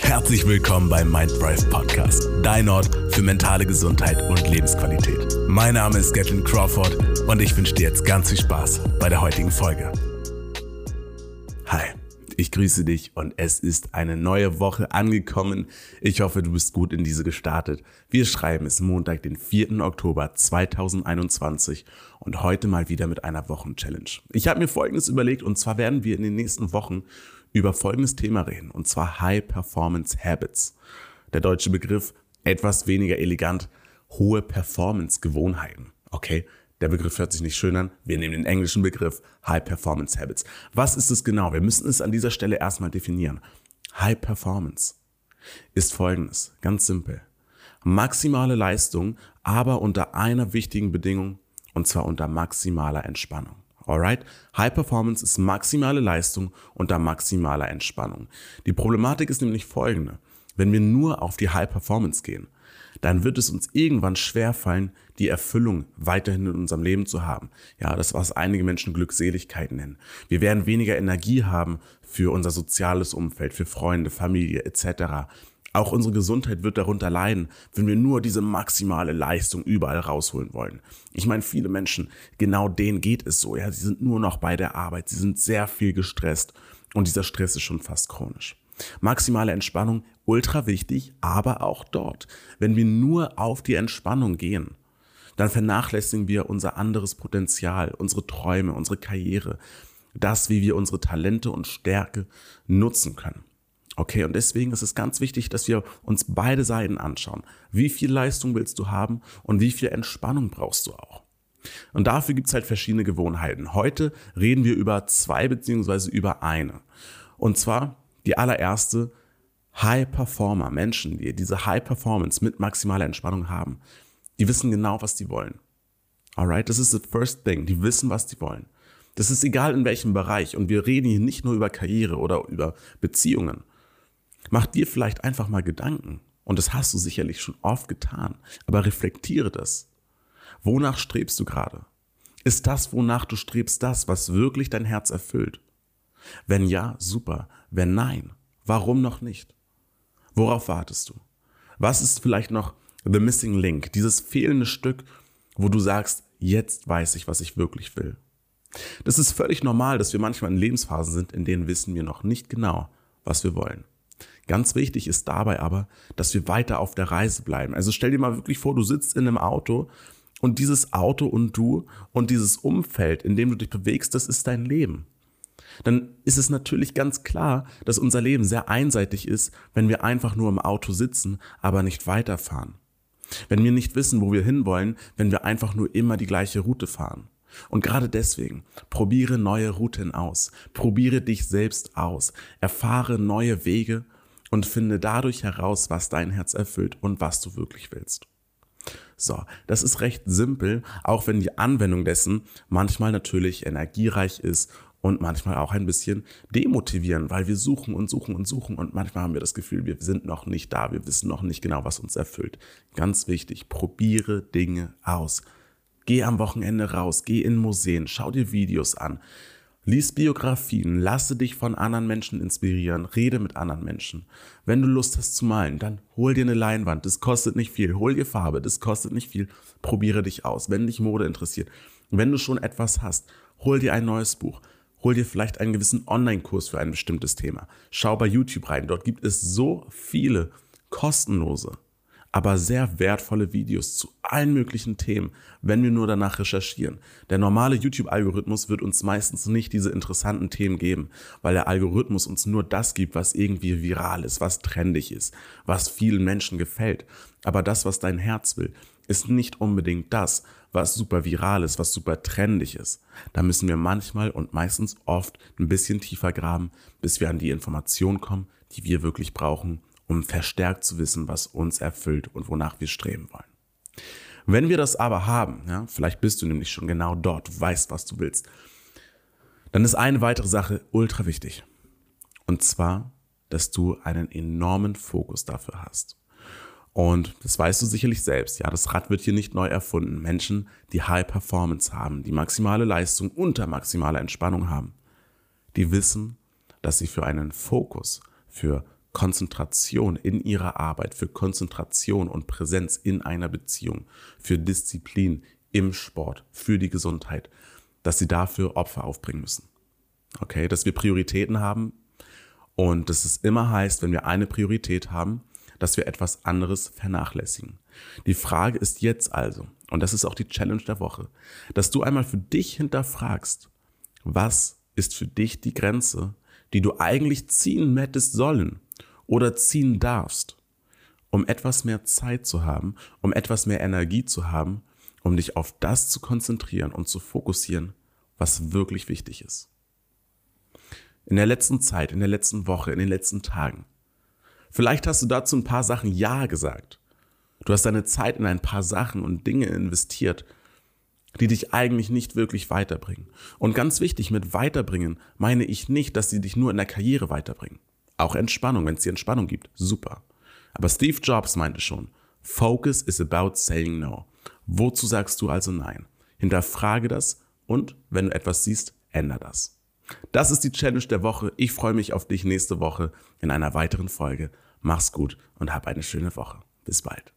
Herzlich willkommen beim Mind Drive Podcast, dein Ort für mentale Gesundheit und Lebensqualität. Mein Name ist Gatlin Crawford und ich wünsche dir jetzt ganz viel Spaß bei der heutigen Folge. Hi, ich grüße dich und es ist eine neue Woche angekommen. Ich hoffe, du bist gut in diese gestartet. Wir schreiben es Montag, den 4. Oktober 2021 und heute mal wieder mit einer Wochenchallenge. Ich habe mir Folgendes überlegt und zwar werden wir in den nächsten Wochen über folgendes Thema reden, und zwar High Performance Habits. Der deutsche Begriff etwas weniger elegant, hohe Performance Gewohnheiten. Okay, der Begriff hört sich nicht schön an. Wir nehmen den englischen Begriff High Performance Habits. Was ist es genau? Wir müssen es an dieser Stelle erstmal definieren. High Performance ist folgendes, ganz simpel. Maximale Leistung, aber unter einer wichtigen Bedingung, und zwar unter maximaler Entspannung. Alright? High Performance ist maximale Leistung unter maximaler Entspannung. Die Problematik ist nämlich folgende. Wenn wir nur auf die High Performance gehen, dann wird es uns irgendwann schwerfallen, die Erfüllung weiterhin in unserem Leben zu haben. Ja, das, was einige Menschen Glückseligkeit nennen. Wir werden weniger Energie haben für unser soziales Umfeld, für Freunde, Familie etc. Auch unsere Gesundheit wird darunter leiden, wenn wir nur diese maximale Leistung überall rausholen wollen. Ich meine, viele Menschen, genau denen geht es so. Ja, sie sind nur noch bei der Arbeit, sie sind sehr viel gestresst und dieser Stress ist schon fast chronisch. Maximale Entspannung, ultra wichtig, aber auch dort. Wenn wir nur auf die Entspannung gehen, dann vernachlässigen wir unser anderes Potenzial, unsere Träume, unsere Karriere, das, wie wir unsere Talente und Stärke nutzen können. Okay, und deswegen ist es ganz wichtig, dass wir uns beide Seiten anschauen. Wie viel Leistung willst du haben und wie viel Entspannung brauchst du auch? Und dafür gibt es halt verschiedene Gewohnheiten. Heute reden wir über zwei beziehungsweise über eine. Und zwar die allererste, High Performer, Menschen, die diese High Performance mit maximaler Entspannung haben, die wissen genau, was die wollen. Alright, das ist the first thing. Die wissen, was die wollen. Das ist egal in welchem Bereich. Und wir reden hier nicht nur über Karriere oder über Beziehungen, Mach dir vielleicht einfach mal Gedanken. Und das hast du sicherlich schon oft getan. Aber reflektiere das. Wonach strebst du gerade? Ist das, wonach du strebst, das, was wirklich dein Herz erfüllt? Wenn ja, super. Wenn nein, warum noch nicht? Worauf wartest du? Was ist vielleicht noch the missing link, dieses fehlende Stück, wo du sagst, jetzt weiß ich, was ich wirklich will? Das ist völlig normal, dass wir manchmal in Lebensphasen sind, in denen wissen wir noch nicht genau, was wir wollen. Ganz wichtig ist dabei aber, dass wir weiter auf der Reise bleiben. Also stell dir mal wirklich vor, du sitzt in einem Auto und dieses Auto und du und dieses Umfeld, in dem du dich bewegst, das ist dein Leben. Dann ist es natürlich ganz klar, dass unser Leben sehr einseitig ist, wenn wir einfach nur im Auto sitzen, aber nicht weiterfahren. Wenn wir nicht wissen, wo wir hinwollen, wenn wir einfach nur immer die gleiche Route fahren. Und gerade deswegen, probiere neue Routen aus, probiere dich selbst aus, erfahre neue Wege und finde dadurch heraus, was dein Herz erfüllt und was du wirklich willst. So, das ist recht simpel, auch wenn die Anwendung dessen manchmal natürlich energiereich ist und manchmal auch ein bisschen demotivieren, weil wir suchen und suchen und suchen und manchmal haben wir das Gefühl, wir sind noch nicht da, wir wissen noch nicht genau, was uns erfüllt. Ganz wichtig, probiere Dinge aus. Geh am Wochenende raus, geh in Museen, schau dir Videos an, Lies Biografien, lasse dich von anderen Menschen inspirieren, rede mit anderen Menschen. Wenn du Lust hast zu malen, dann hol dir eine Leinwand, das kostet nicht viel. Hol dir Farbe, das kostet nicht viel. Probiere dich aus. Wenn dich Mode interessiert, wenn du schon etwas hast, hol dir ein neues Buch. Hol dir vielleicht einen gewissen Online-Kurs für ein bestimmtes Thema. Schau bei YouTube rein, dort gibt es so viele kostenlose aber sehr wertvolle Videos zu allen möglichen Themen, wenn wir nur danach recherchieren. Der normale YouTube-Algorithmus wird uns meistens nicht diese interessanten Themen geben, weil der Algorithmus uns nur das gibt, was irgendwie viral ist, was trendig ist, was vielen Menschen gefällt. Aber das, was dein Herz will, ist nicht unbedingt das, was super viral ist, was super trendig ist. Da müssen wir manchmal und meistens oft ein bisschen tiefer graben, bis wir an die Information kommen, die wir wirklich brauchen, um verstärkt zu wissen, was uns erfüllt und wonach wir streben wollen. Wenn wir das aber haben, ja, vielleicht bist du nämlich schon genau dort, du weißt, was du willst, dann ist eine weitere Sache ultra wichtig. Und zwar, dass du einen enormen Fokus dafür hast. Und das weißt du sicherlich selbst. Ja, das Rad wird hier nicht neu erfunden. Menschen, die High Performance haben, die maximale Leistung unter maximaler Entspannung haben, die wissen, dass sie für einen Fokus für Konzentration in ihrer Arbeit, für Konzentration und Präsenz in einer Beziehung, für Disziplin im Sport, für die Gesundheit, dass sie dafür Opfer aufbringen müssen. Okay, dass wir Prioritäten haben und dass es immer heißt, wenn wir eine Priorität haben, dass wir etwas anderes vernachlässigen. Die Frage ist jetzt also, und das ist auch die Challenge der Woche, dass du einmal für dich hinterfragst, was ist für dich die Grenze, die du eigentlich ziehen hättest sollen oder ziehen darfst, um etwas mehr Zeit zu haben, um etwas mehr Energie zu haben, um dich auf das zu konzentrieren und zu fokussieren, was wirklich wichtig ist. In der letzten Zeit, in der letzten Woche, in den letzten Tagen. Vielleicht hast du dazu ein paar Sachen Ja gesagt. Du hast deine Zeit in ein paar Sachen und Dinge investiert, die dich eigentlich nicht wirklich weiterbringen. Und ganz wichtig, mit weiterbringen meine ich nicht, dass sie dich nur in der Karriere weiterbringen. Auch Entspannung, wenn es dir Entspannung gibt, super. Aber Steve Jobs meinte schon, Focus is about saying no. Wozu sagst du also nein? Hinterfrage das und wenn du etwas siehst, änder das. Das ist die Challenge der Woche. Ich freue mich auf dich nächste Woche in einer weiteren Folge. Mach's gut und hab eine schöne Woche. Bis bald.